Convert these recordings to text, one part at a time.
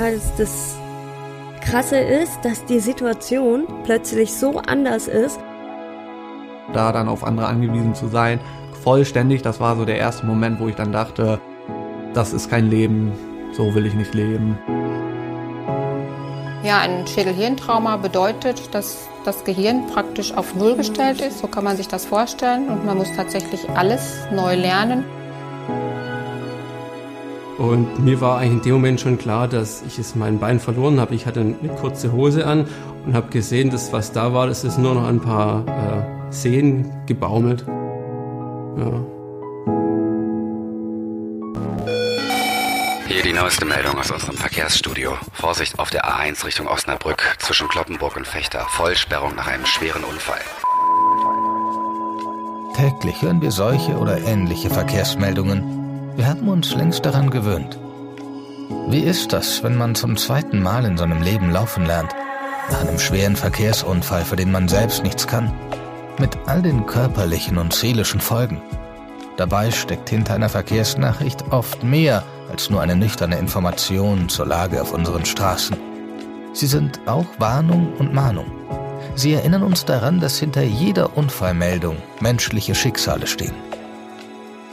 Also das Krasse ist, dass die Situation plötzlich so anders ist. Da dann auf andere angewiesen zu sein, vollständig, das war so der erste Moment, wo ich dann dachte, das ist kein Leben, so will ich nicht leben. Ja, ein Schädelhirntrauma bedeutet, dass das Gehirn praktisch auf Null gestellt ist. So kann man sich das vorstellen. Und man muss tatsächlich alles neu lernen. Und mir war eigentlich in dem Moment schon klar, dass ich es mein Bein verloren habe. Ich hatte eine kurze Hose an und habe gesehen, dass was da war, das ist nur noch ein paar äh, Seen gebaumelt. Ja. Hier die neueste Meldung aus unserem Verkehrsstudio. Vorsicht auf der A1 Richtung Osnabrück zwischen Kloppenburg und Fechter. Vollsperrung nach einem schweren Unfall. Täglich hören wir solche oder ähnliche Verkehrsmeldungen wir haben uns längst daran gewöhnt. Wie ist das, wenn man zum zweiten Mal in seinem Leben laufen lernt? Nach einem schweren Verkehrsunfall, für den man selbst nichts kann? Mit all den körperlichen und seelischen Folgen. Dabei steckt hinter einer Verkehrsnachricht oft mehr als nur eine nüchterne Information zur Lage auf unseren Straßen. Sie sind auch Warnung und Mahnung. Sie erinnern uns daran, dass hinter jeder Unfallmeldung menschliche Schicksale stehen.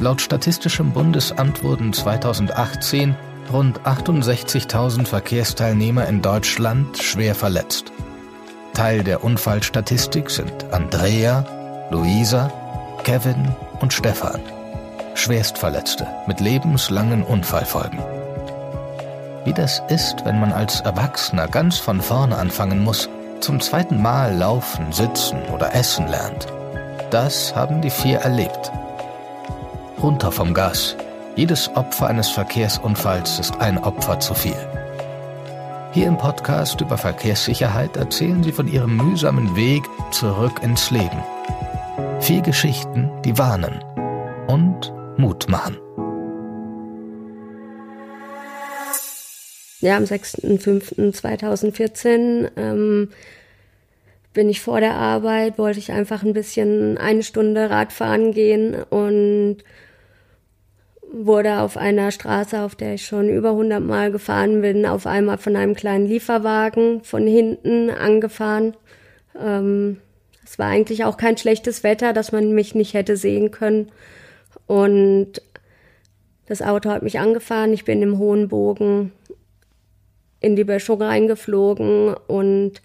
Laut Statistischem Bundesamt wurden 2018 rund 68.000 Verkehrsteilnehmer in Deutschland schwer verletzt. Teil der Unfallstatistik sind Andrea, Luisa, Kevin und Stefan. Schwerstverletzte mit lebenslangen Unfallfolgen. Wie das ist, wenn man als Erwachsener ganz von vorne anfangen muss, zum zweiten Mal laufen, sitzen oder essen lernt. Das haben die vier erlebt runter vom Gas. Jedes Opfer eines Verkehrsunfalls ist ein Opfer zu viel. Hier im Podcast über Verkehrssicherheit erzählen sie von ihrem mühsamen Weg zurück ins Leben. Vier Geschichten, die warnen und Mut machen. Ja, am 6.5.2014 ähm, bin ich vor der Arbeit, wollte ich einfach ein bisschen eine Stunde Radfahren gehen und wurde auf einer Straße, auf der ich schon über 100 Mal gefahren bin, auf einmal von einem kleinen Lieferwagen von hinten angefahren. Ähm, es war eigentlich auch kein schlechtes Wetter, dass man mich nicht hätte sehen können. Und das Auto hat mich angefahren. Ich bin im hohen Bogen in die Böschung reingeflogen und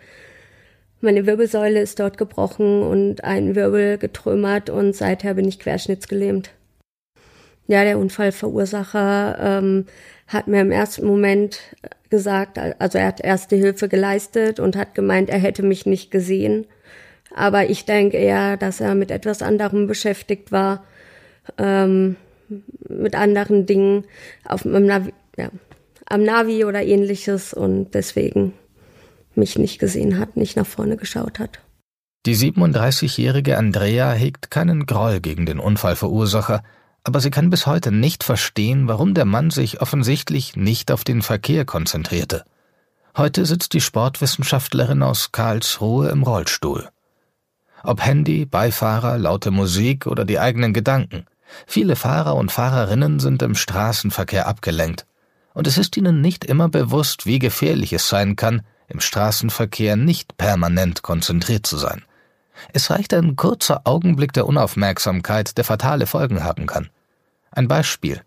meine Wirbelsäule ist dort gebrochen und ein Wirbel getrümmert und seither bin ich querschnittsgelähmt. Ja, der Unfallverursacher ähm, hat mir im ersten Moment gesagt, also er hat erste Hilfe geleistet und hat gemeint, er hätte mich nicht gesehen. Aber ich denke eher, dass er mit etwas anderem beschäftigt war, ähm, mit anderen Dingen auf am Navi, ja, am Navi oder ähnliches und deswegen mich nicht gesehen hat, nicht nach vorne geschaut hat. Die 37-jährige Andrea hegt keinen Groll gegen den Unfallverursacher, aber sie kann bis heute nicht verstehen, warum der Mann sich offensichtlich nicht auf den Verkehr konzentrierte. Heute sitzt die Sportwissenschaftlerin aus Karlsruhe im Rollstuhl. Ob Handy, Beifahrer, laute Musik oder die eigenen Gedanken, viele Fahrer und Fahrerinnen sind im Straßenverkehr abgelenkt, und es ist ihnen nicht immer bewusst, wie gefährlich es sein kann, im Straßenverkehr nicht permanent konzentriert zu sein. Es reicht ein kurzer Augenblick der Unaufmerksamkeit, der fatale Folgen haben kann. Ein Beispiel.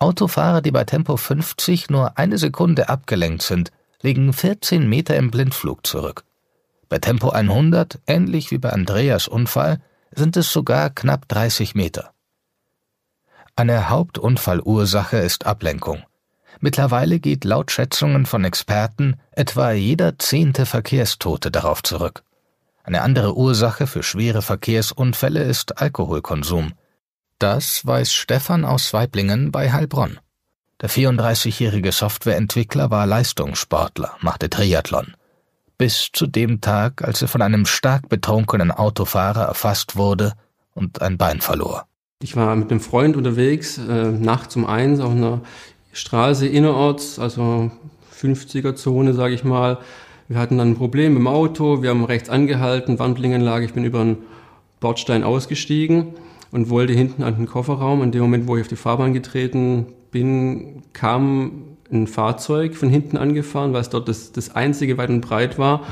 Autofahrer, die bei Tempo 50 nur eine Sekunde abgelenkt sind, liegen 14 Meter im Blindflug zurück. Bei Tempo 100, ähnlich wie bei Andreas Unfall, sind es sogar knapp 30 Meter. Eine Hauptunfallursache ist Ablenkung. Mittlerweile geht laut Schätzungen von Experten etwa jeder zehnte Verkehrstote darauf zurück. Eine andere Ursache für schwere Verkehrsunfälle ist Alkoholkonsum. Das weiß Stefan aus Weiblingen bei Heilbronn. Der 34-jährige Softwareentwickler war Leistungssportler, machte Triathlon. Bis zu dem Tag, als er von einem stark betrunkenen Autofahrer erfasst wurde und ein Bein verlor. Ich war mit einem Freund unterwegs, äh, nachts um eins auf einer Straße innerorts, also 50er-Zone, sage ich mal. Wir hatten dann ein Problem im Auto, wir haben rechts angehalten, Wandblinganlage, ich bin über einen Bordstein ausgestiegen und wollte hinten an den Kofferraum. In dem Moment, wo ich auf die Fahrbahn getreten bin, kam ein Fahrzeug von hinten angefahren, weil es dort das, das einzige weit und breit war.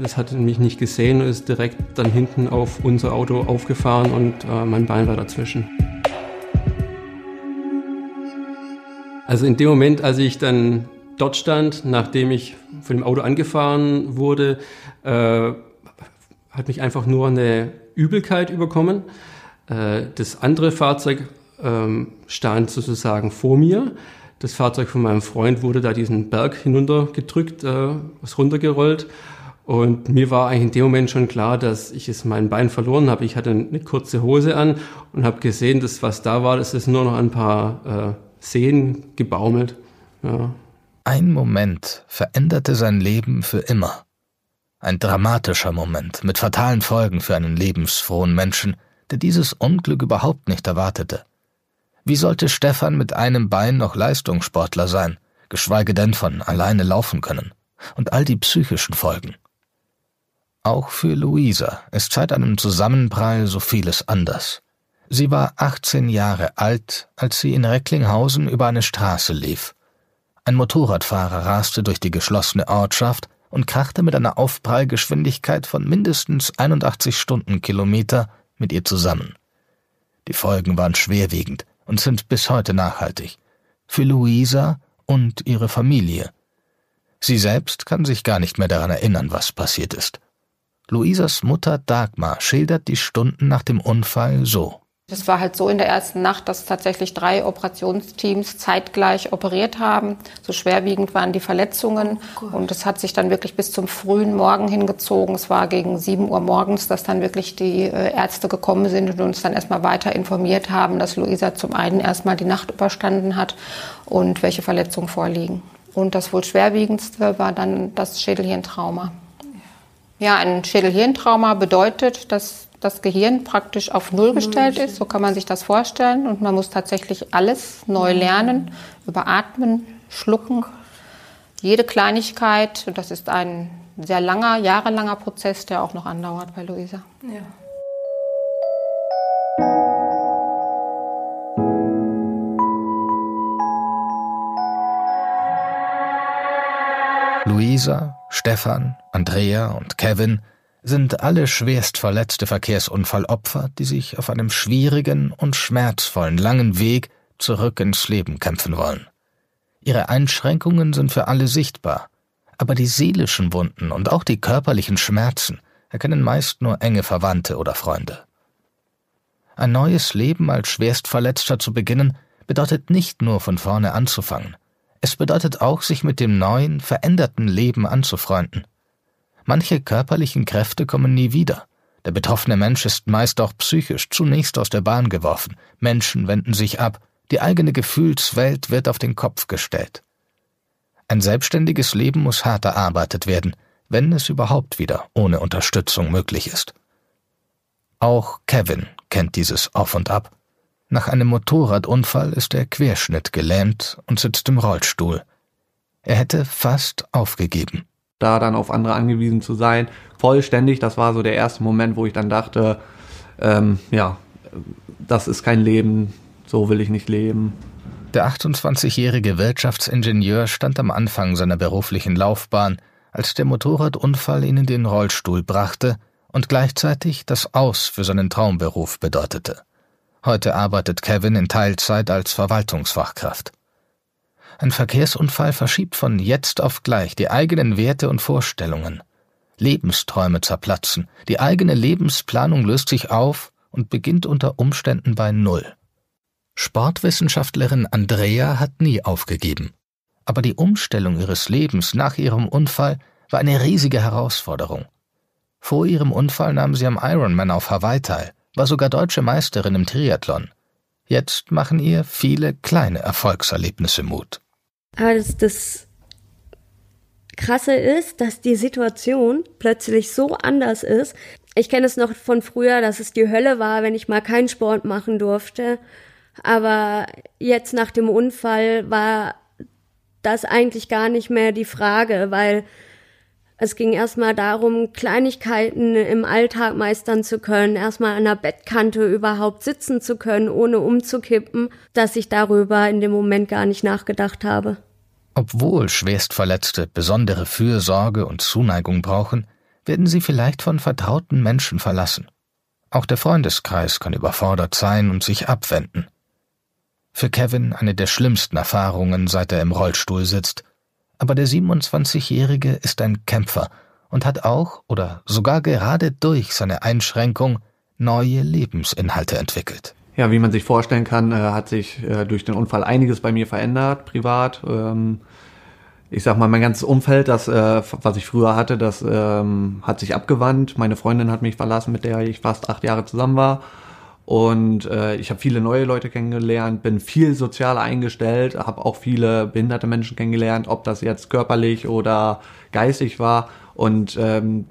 Das hat mich nicht gesehen und ist direkt dann hinten auf unser Auto aufgefahren und äh, mein Bein war dazwischen. Also in dem Moment, als ich dann dort stand, nachdem ich von dem Auto angefahren wurde, äh, hat mich einfach nur eine Übelkeit überkommen. Äh, das andere Fahrzeug ähm, stand sozusagen vor mir. Das Fahrzeug von meinem Freund wurde da diesen Berg hinuntergedrückt, äh, was runtergerollt. Und mir war eigentlich in dem Moment schon klar, dass ich es mein Bein verloren habe. Ich hatte eine kurze Hose an und habe gesehen, dass was da war, das ist nur noch ein paar äh, Seen gebaumelt. Ja. Ein Moment veränderte sein Leben für immer. Ein dramatischer Moment mit fatalen Folgen für einen lebensfrohen Menschen, der dieses Unglück überhaupt nicht erwartete. Wie sollte Stefan mit einem Bein noch Leistungssportler sein, geschweige denn von alleine laufen können? Und all die psychischen Folgen. Auch für Luisa ist seit einem Zusammenprall so vieles anders. Sie war 18 Jahre alt, als sie in Recklinghausen über eine Straße lief. Ein Motorradfahrer raste durch die geschlossene Ortschaft und krachte mit einer Aufprallgeschwindigkeit von mindestens 81 Stundenkilometer mit ihr zusammen. Die Folgen waren schwerwiegend und sind bis heute nachhaltig. Für Luisa und ihre Familie. Sie selbst kann sich gar nicht mehr daran erinnern, was passiert ist. Luisas Mutter Dagmar schildert die Stunden nach dem Unfall so. Es war halt so in der ersten Nacht, dass tatsächlich drei Operationsteams zeitgleich operiert haben. So schwerwiegend waren die Verletzungen. Oh und es hat sich dann wirklich bis zum frühen Morgen hingezogen. Es war gegen sieben Uhr morgens, dass dann wirklich die äh, Ärzte gekommen sind und uns dann erstmal weiter informiert haben, dass Luisa zum einen erstmal die Nacht überstanden hat und welche Verletzungen vorliegen. Und das wohl schwerwiegendste war dann das Schädelhirntrauma. Ja, ein Schädelhirntrauma bedeutet, dass das Gehirn praktisch auf Null gestellt ist. So kann man sich das vorstellen. Und man muss tatsächlich alles neu lernen, überatmen, schlucken. Jede Kleinigkeit. Und das ist ein sehr langer, jahrelanger Prozess, der auch noch andauert bei Luisa. Ja. Luisa, Stefan, Andrea und Kevin – sind alle schwerst verletzte Verkehrsunfallopfer, die sich auf einem schwierigen und schmerzvollen langen Weg zurück ins Leben kämpfen wollen. Ihre Einschränkungen sind für alle sichtbar, aber die seelischen Wunden und auch die körperlichen Schmerzen erkennen meist nur enge Verwandte oder Freunde. Ein neues Leben als Schwerstverletzter zu beginnen, bedeutet nicht nur von vorne anzufangen, es bedeutet auch, sich mit dem neuen, veränderten Leben anzufreunden. Manche körperlichen Kräfte kommen nie wieder. Der betroffene Mensch ist meist auch psychisch zunächst aus der Bahn geworfen. Menschen wenden sich ab. Die eigene Gefühlswelt wird auf den Kopf gestellt. Ein selbstständiges Leben muss hart erarbeitet werden, wenn es überhaupt wieder ohne Unterstützung möglich ist. Auch Kevin kennt dieses Auf und Ab. Nach einem Motorradunfall ist er Querschnitt gelähmt und sitzt im Rollstuhl. Er hätte fast aufgegeben da dann auf andere angewiesen zu sein, vollständig, das war so der erste Moment, wo ich dann dachte, ähm, ja, das ist kein Leben, so will ich nicht leben. Der 28-jährige Wirtschaftsingenieur stand am Anfang seiner beruflichen Laufbahn, als der Motorradunfall ihn in den Rollstuhl brachte und gleichzeitig das Aus für seinen Traumberuf bedeutete. Heute arbeitet Kevin in Teilzeit als Verwaltungsfachkraft. Ein Verkehrsunfall verschiebt von jetzt auf gleich die eigenen Werte und Vorstellungen. Lebensträume zerplatzen, die eigene Lebensplanung löst sich auf und beginnt unter Umständen bei Null. Sportwissenschaftlerin Andrea hat nie aufgegeben. Aber die Umstellung ihres Lebens nach ihrem Unfall war eine riesige Herausforderung. Vor ihrem Unfall nahm sie am Ironman auf Hawaii teil, war sogar deutsche Meisterin im Triathlon. Jetzt machen ihr viele kleine Erfolgserlebnisse Mut. Aber das, das Krasse ist, dass die Situation plötzlich so anders ist. Ich kenne es noch von früher, dass es die Hölle war, wenn ich mal keinen Sport machen durfte. Aber jetzt nach dem Unfall war das eigentlich gar nicht mehr die Frage, weil es ging erstmal darum, Kleinigkeiten im Alltag meistern zu können, erstmal an der Bettkante überhaupt sitzen zu können, ohne umzukippen, dass ich darüber in dem Moment gar nicht nachgedacht habe. Obwohl Schwerstverletzte besondere Fürsorge und Zuneigung brauchen, werden sie vielleicht von vertrauten Menschen verlassen. Auch der Freundeskreis kann überfordert sein und sich abwenden. Für Kevin eine der schlimmsten Erfahrungen, seit er im Rollstuhl sitzt. Aber der 27-Jährige ist ein Kämpfer und hat auch oder sogar gerade durch seine Einschränkung neue Lebensinhalte entwickelt. Ja, wie man sich vorstellen kann, äh, hat sich äh, durch den Unfall einiges bei mir verändert, privat. Ähm, ich sag mal, mein ganzes Umfeld, das, äh, was ich früher hatte, das ähm, hat sich abgewandt. Meine Freundin hat mich verlassen, mit der ich fast acht Jahre zusammen war. Und äh, ich habe viele neue Leute kennengelernt, bin viel sozial eingestellt, habe auch viele behinderte Menschen kennengelernt, ob das jetzt körperlich oder geistig war. Und ähm,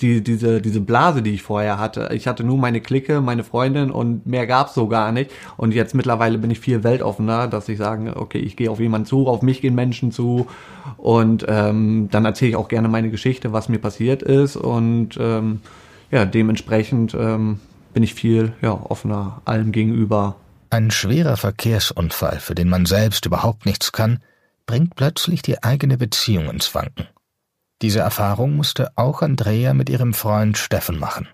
die, diese, diese Blase, die ich vorher hatte. Ich hatte nur meine Clique, meine Freundin und mehr gab's so gar nicht. Und jetzt mittlerweile bin ich viel weltoffener, dass ich sage, okay, ich gehe auf jemanden zu, auf mich gehen Menschen zu und ähm, dann erzähle ich auch gerne meine Geschichte, was mir passiert ist und ähm, ja, dementsprechend ähm, bin ich viel ja, offener allem gegenüber. Ein schwerer Verkehrsunfall, für den man selbst überhaupt nichts kann, bringt plötzlich die eigene Beziehung ins Wanken. Diese Erfahrung musste auch Andrea mit ihrem Freund Steffen machen.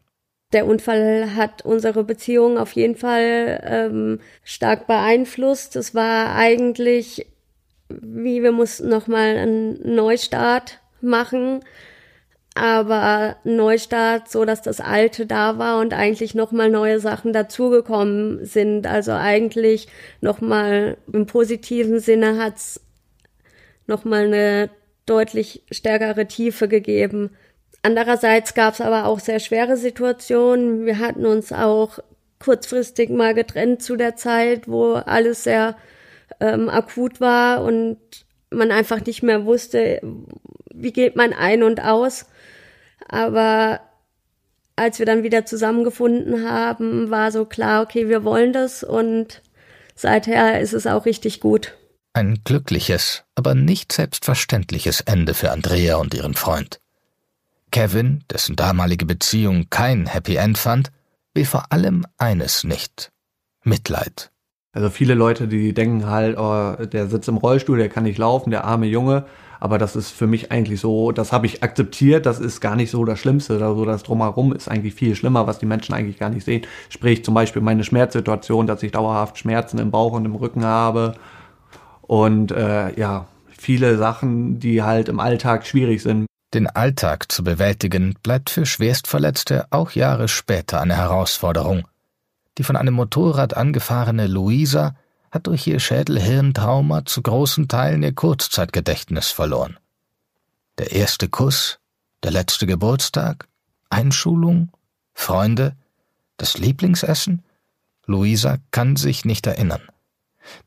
Der Unfall hat unsere Beziehung auf jeden Fall ähm, stark beeinflusst. Es war eigentlich, wie wir mussten nochmal einen Neustart machen, aber Neustart, so dass das Alte da war und eigentlich nochmal neue Sachen dazugekommen sind. Also eigentlich nochmal im positiven Sinne hat's nochmal eine deutlich stärkere Tiefe gegeben. Andererseits gab es aber auch sehr schwere Situationen. Wir hatten uns auch kurzfristig mal getrennt zu der Zeit, wo alles sehr ähm, akut war und man einfach nicht mehr wusste, wie geht man ein und aus. Aber als wir dann wieder zusammengefunden haben, war so klar, okay, wir wollen das und seither ist es auch richtig gut. Ein glückliches, aber nicht selbstverständliches Ende für Andrea und ihren Freund. Kevin, dessen damalige Beziehung kein Happy End fand, will vor allem eines nicht. Mitleid. Also viele Leute, die denken halt, oh, der sitzt im Rollstuhl, der kann nicht laufen, der arme Junge. Aber das ist für mich eigentlich so, das habe ich akzeptiert, das ist gar nicht so das Schlimmste. Also das drumherum ist eigentlich viel schlimmer, was die Menschen eigentlich gar nicht sehen. Sprich zum Beispiel meine Schmerzsituation, dass ich dauerhaft Schmerzen im Bauch und im Rücken habe und äh, ja, viele Sachen, die halt im Alltag schwierig sind. Den Alltag zu bewältigen bleibt für Schwerstverletzte auch Jahre später eine Herausforderung. Die von einem Motorrad angefahrene Luisa hat durch ihr Schädelhirntrauma zu großen Teilen ihr Kurzzeitgedächtnis verloren. Der erste Kuss, der letzte Geburtstag, Einschulung, Freunde, das Lieblingsessen? Luisa kann sich nicht erinnern.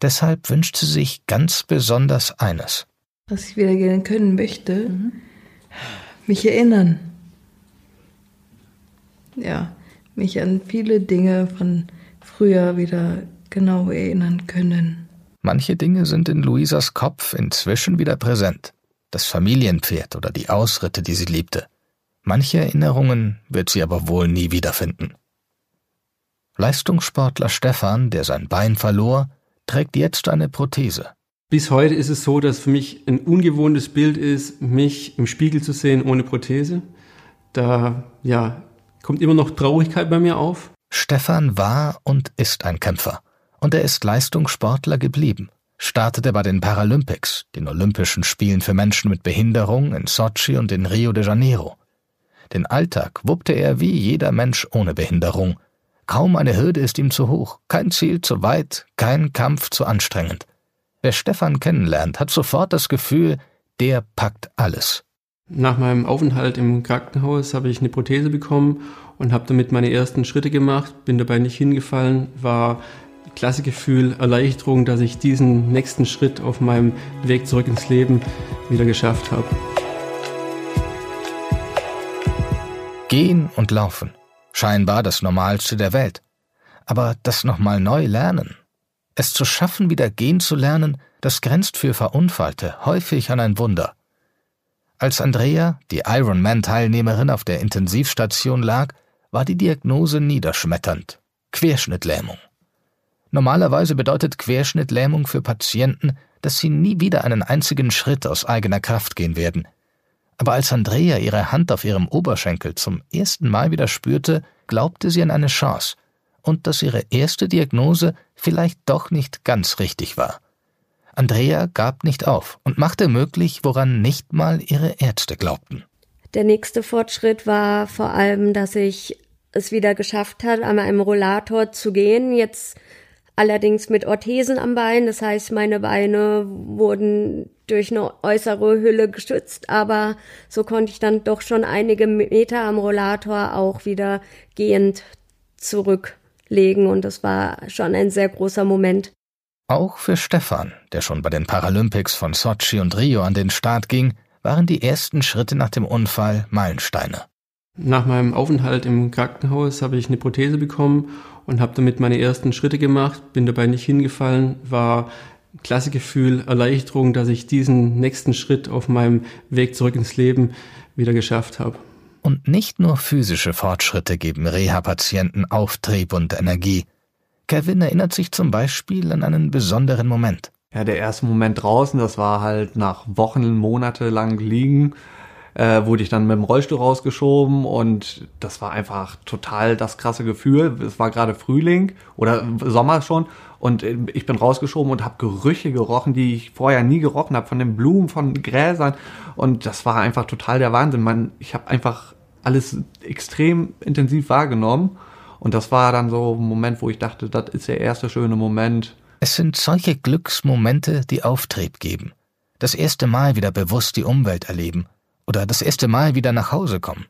Deshalb wünscht sie sich ganz besonders eines. Was ich wieder gerne können möchte, mhm. mich erinnern. Ja, mich an viele Dinge von früher wieder genau erinnern können. Manche Dinge sind in Luisas Kopf inzwischen wieder präsent. Das Familienpferd oder die Ausritte, die sie liebte. Manche Erinnerungen wird sie aber wohl nie wiederfinden. Leistungssportler Stefan, der sein Bein verlor, trägt jetzt eine Prothese. Bis heute ist es so, dass für mich ein ungewohntes Bild ist, mich im Spiegel zu sehen ohne Prothese. Da, ja, kommt immer noch Traurigkeit bei mir auf. Stefan war und ist ein Kämpfer. Und er ist Leistungssportler geblieben. Startete bei den Paralympics, den Olympischen Spielen für Menschen mit Behinderung in Sochi und in Rio de Janeiro. Den Alltag wuppte er wie jeder Mensch ohne Behinderung Kaum eine Hürde ist ihm zu hoch, kein Ziel zu weit, kein Kampf zu anstrengend. Wer Stefan kennenlernt, hat sofort das Gefühl, der packt alles. Nach meinem Aufenthalt im Krankenhaus habe ich eine Prothese bekommen und habe damit meine ersten Schritte gemacht, bin dabei nicht hingefallen, war klasse Gefühl, Erleichterung, dass ich diesen nächsten Schritt auf meinem Weg zurück ins Leben wieder geschafft habe. Gehen und laufen scheinbar das Normalste der Welt. Aber das nochmal neu lernen, es zu schaffen, wieder gehen zu lernen, das grenzt für Verunfallte häufig an ein Wunder. Als Andrea, die Ironman-Teilnehmerin auf der Intensivstation lag, war die Diagnose niederschmetternd. Querschnittlähmung. Normalerweise bedeutet Querschnittlähmung für Patienten, dass sie nie wieder einen einzigen Schritt aus eigener Kraft gehen werden. Aber als Andrea ihre Hand auf ihrem Oberschenkel zum ersten Mal wieder spürte, glaubte sie an eine Chance und dass ihre erste Diagnose vielleicht doch nicht ganz richtig war. Andrea gab nicht auf und machte möglich, woran nicht mal ihre Ärzte glaubten. Der nächste Fortschritt war vor allem, dass ich es wieder geschafft hat, an einem Rollator zu gehen. Jetzt allerdings mit Orthesen am Bein. Das heißt, meine Beine wurden durch eine äußere Hülle gestützt, aber so konnte ich dann doch schon einige Meter am Rollator auch wieder gehend zurücklegen und das war schon ein sehr großer Moment. Auch für Stefan, der schon bei den Paralympics von Sochi und Rio an den Start ging, waren die ersten Schritte nach dem Unfall Meilensteine. Nach meinem Aufenthalt im Krankenhaus habe ich eine Prothese bekommen und habe damit meine ersten Schritte gemacht, bin dabei nicht hingefallen, war klasse Gefühl, Erleichterung, dass ich diesen nächsten Schritt auf meinem Weg zurück ins Leben wieder geschafft habe. Und nicht nur physische Fortschritte geben Reha-Patienten Auftrieb und Energie. Kevin erinnert sich zum Beispiel an einen besonderen Moment. Ja, der erste Moment draußen, das war halt nach Wochen, Monate lang liegen, äh, wurde ich dann mit dem Rollstuhl rausgeschoben und das war einfach total das krasse Gefühl. Es war gerade Frühling oder Sommer schon und ich bin rausgeschoben und habe Gerüche gerochen, die ich vorher nie gerochen habe, von den Blumen, von Gräsern und das war einfach total der Wahnsinn. Man, ich habe einfach alles extrem intensiv wahrgenommen und das war dann so ein Moment, wo ich dachte, das ist der erste schöne Moment, es sind solche Glücksmomente, die Auftrieb geben. Das erste Mal wieder bewusst die Umwelt erleben oder das erste Mal wieder nach Hause kommen.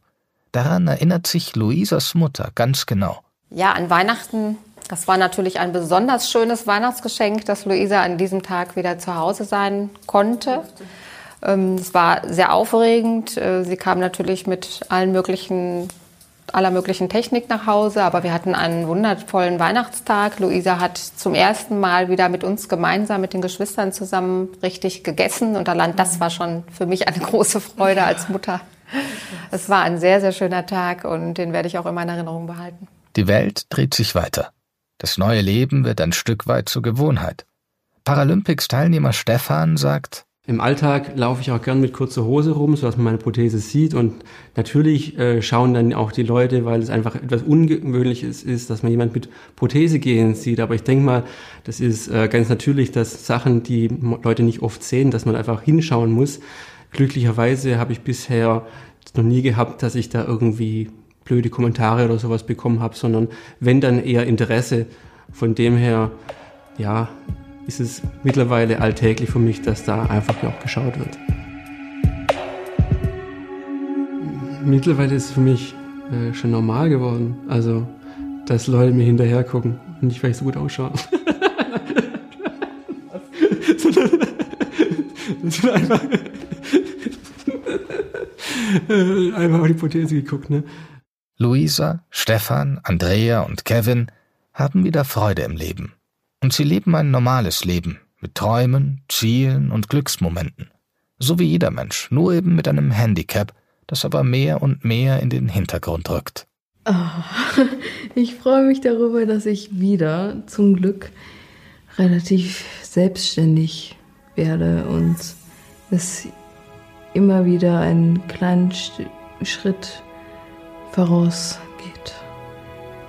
Daran erinnert sich Luisas Mutter ganz genau. Ja, an Weihnachten, das war natürlich ein besonders schönes Weihnachtsgeschenk, dass Luisa an diesem Tag wieder zu Hause sein konnte. Ähm, es war sehr aufregend. Äh, sie kam natürlich mit allen möglichen aller möglichen Technik nach Hause, aber wir hatten einen wundervollen Weihnachtstag. Luisa hat zum ersten Mal wieder mit uns gemeinsam, mit den Geschwistern zusammen richtig gegessen und allein das war schon für mich eine große Freude als Mutter. Es war ein sehr, sehr schöner Tag und den werde ich auch immer in Erinnerung behalten. Die Welt dreht sich weiter. Das neue Leben wird ein Stück weit zur Gewohnheit. Paralympics-Teilnehmer Stefan sagt, im Alltag laufe ich auch gern mit kurzer Hose rum, sodass man meine Prothese sieht. Und natürlich äh, schauen dann auch die Leute, weil es einfach etwas Ungewöhnliches ist, dass man jemand mit Prothese gehen sieht. Aber ich denke mal, das ist äh, ganz natürlich, dass Sachen, die Leute nicht oft sehen, dass man einfach hinschauen muss. Glücklicherweise habe ich bisher noch nie gehabt, dass ich da irgendwie blöde Kommentare oder sowas bekommen habe, sondern wenn dann eher Interesse. Von dem her, ja, ist es mittlerweile alltäglich für mich, dass da einfach auch geschaut wird. Mittlerweile ist es für mich äh, schon normal geworden. Also, dass Leute mir hinterher gucken und ich so gut ausschaue. sondern, einfach, einfach auf die Prothese geguckt, ne? Luisa, Stefan, Andrea und Kevin haben wieder Freude im Leben. Und sie leben ein normales Leben mit Träumen, Zielen und Glücksmomenten. So wie jeder Mensch, nur eben mit einem Handicap, das aber mehr und mehr in den Hintergrund rückt. Oh, ich freue mich darüber, dass ich wieder zum Glück relativ selbstständig werde und es immer wieder einen kleinen Schritt vorausgeht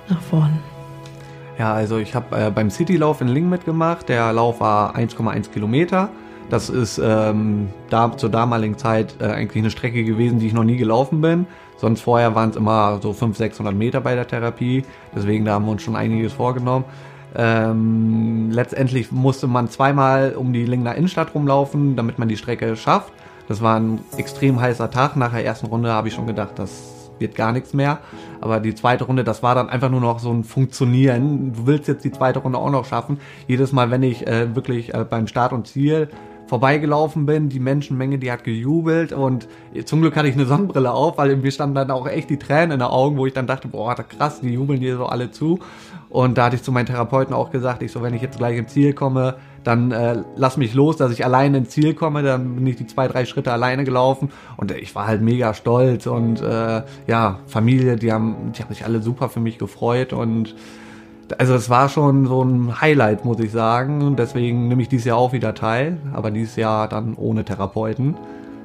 nach vorn. Ja, also ich habe äh, beim Citylauf in Ling mitgemacht. Der Lauf war 1,1 Kilometer. Das ist ähm, da, zur damaligen Zeit äh, eigentlich eine Strecke gewesen, die ich noch nie gelaufen bin. Sonst vorher waren es immer so 500, 600 Meter bei der Therapie. Deswegen da haben wir uns schon einiges vorgenommen. Ähm, letztendlich musste man zweimal um die Lingner Innenstadt rumlaufen, damit man die Strecke schafft. Das war ein extrem heißer Tag. Nach der ersten Runde habe ich schon gedacht, das wird gar nichts mehr. Aber die zweite Runde, das war dann einfach nur noch so ein Funktionieren. Du willst jetzt die zweite Runde auch noch schaffen. Jedes Mal, wenn ich äh, wirklich äh, beim Start und Ziel vorbeigelaufen bin, die Menschenmenge, die hat gejubelt und zum Glück hatte ich eine Sonnenbrille auf, weil mir standen dann auch echt die Tränen in den Augen, wo ich dann dachte, boah, krass, die jubeln dir so alle zu. Und da hatte ich zu meinen Therapeuten auch gesagt, ich so, wenn ich jetzt gleich im Ziel komme, dann äh, lass mich los, dass ich alleine ins Ziel komme. Dann bin ich die zwei, drei Schritte alleine gelaufen und ich war halt mega stolz und äh, ja, Familie, die haben, die haben sich alle super für mich gefreut und also es war schon so ein Highlight, muss ich sagen. Deswegen nehme ich dieses Jahr auch wieder teil, aber dieses Jahr dann ohne Therapeuten.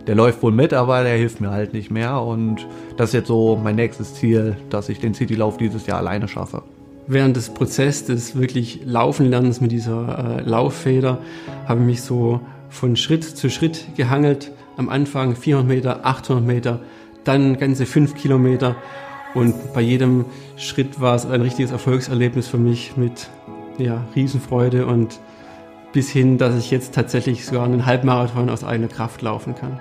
Der läuft wohl mit, aber der hilft mir halt nicht mehr. Und das ist jetzt so mein nächstes Ziel, dass ich den Citylauf dieses Jahr alleine schaffe. Während des Prozesses des wirklich Laufenlernens mit dieser äh, Lauffeder habe ich mich so von Schritt zu Schritt gehangelt. Am Anfang 400 Meter, 800 Meter, dann ganze 5 Kilometer. Und bei jedem Schritt war es ein richtiges Erfolgserlebnis für mich mit ja, Riesenfreude und bis hin, dass ich jetzt tatsächlich sogar einen Halbmarathon aus eigener Kraft laufen kann.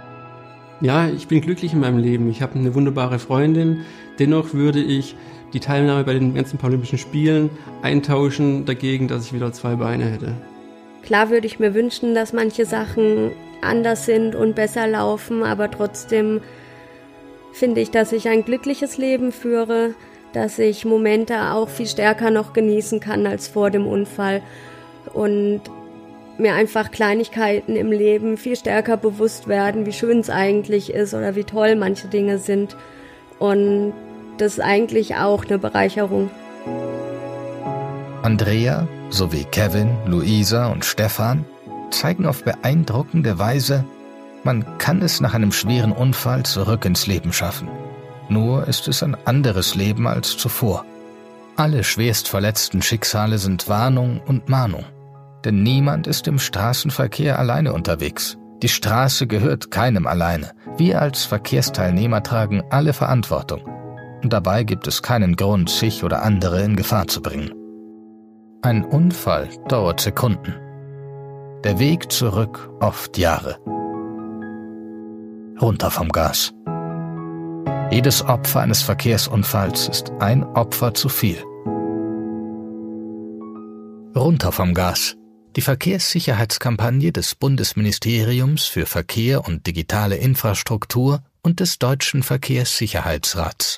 Ja, ich bin glücklich in meinem Leben. Ich habe eine wunderbare Freundin. Dennoch würde ich die Teilnahme bei den ganzen Paralympischen Spielen eintauschen dagegen, dass ich wieder zwei Beine hätte. Klar würde ich mir wünschen, dass manche Sachen anders sind und besser laufen, aber trotzdem finde ich, dass ich ein glückliches Leben führe, dass ich Momente auch viel stärker noch genießen kann als vor dem Unfall und mir einfach Kleinigkeiten im Leben viel stärker bewusst werden, wie schön es eigentlich ist oder wie toll manche Dinge sind. Und das ist eigentlich auch eine Bereicherung. Andrea sowie Kevin, Luisa und Stefan zeigen auf beeindruckende Weise, man kann es nach einem schweren Unfall zurück ins Leben schaffen. Nur ist es ein anderes Leben als zuvor. Alle schwerst verletzten Schicksale sind Warnung und Mahnung. Denn niemand ist im Straßenverkehr alleine unterwegs. Die Straße gehört keinem alleine. Wir als Verkehrsteilnehmer tragen alle Verantwortung. Dabei gibt es keinen Grund, sich oder andere in Gefahr zu bringen. Ein Unfall dauert Sekunden. Der Weg zurück oft Jahre. Runter vom Gas. Jedes Opfer eines Verkehrsunfalls ist ein Opfer zu viel. Runter vom Gas. Die Verkehrssicherheitskampagne des Bundesministeriums für Verkehr und digitale Infrastruktur und des Deutschen Verkehrssicherheitsrats.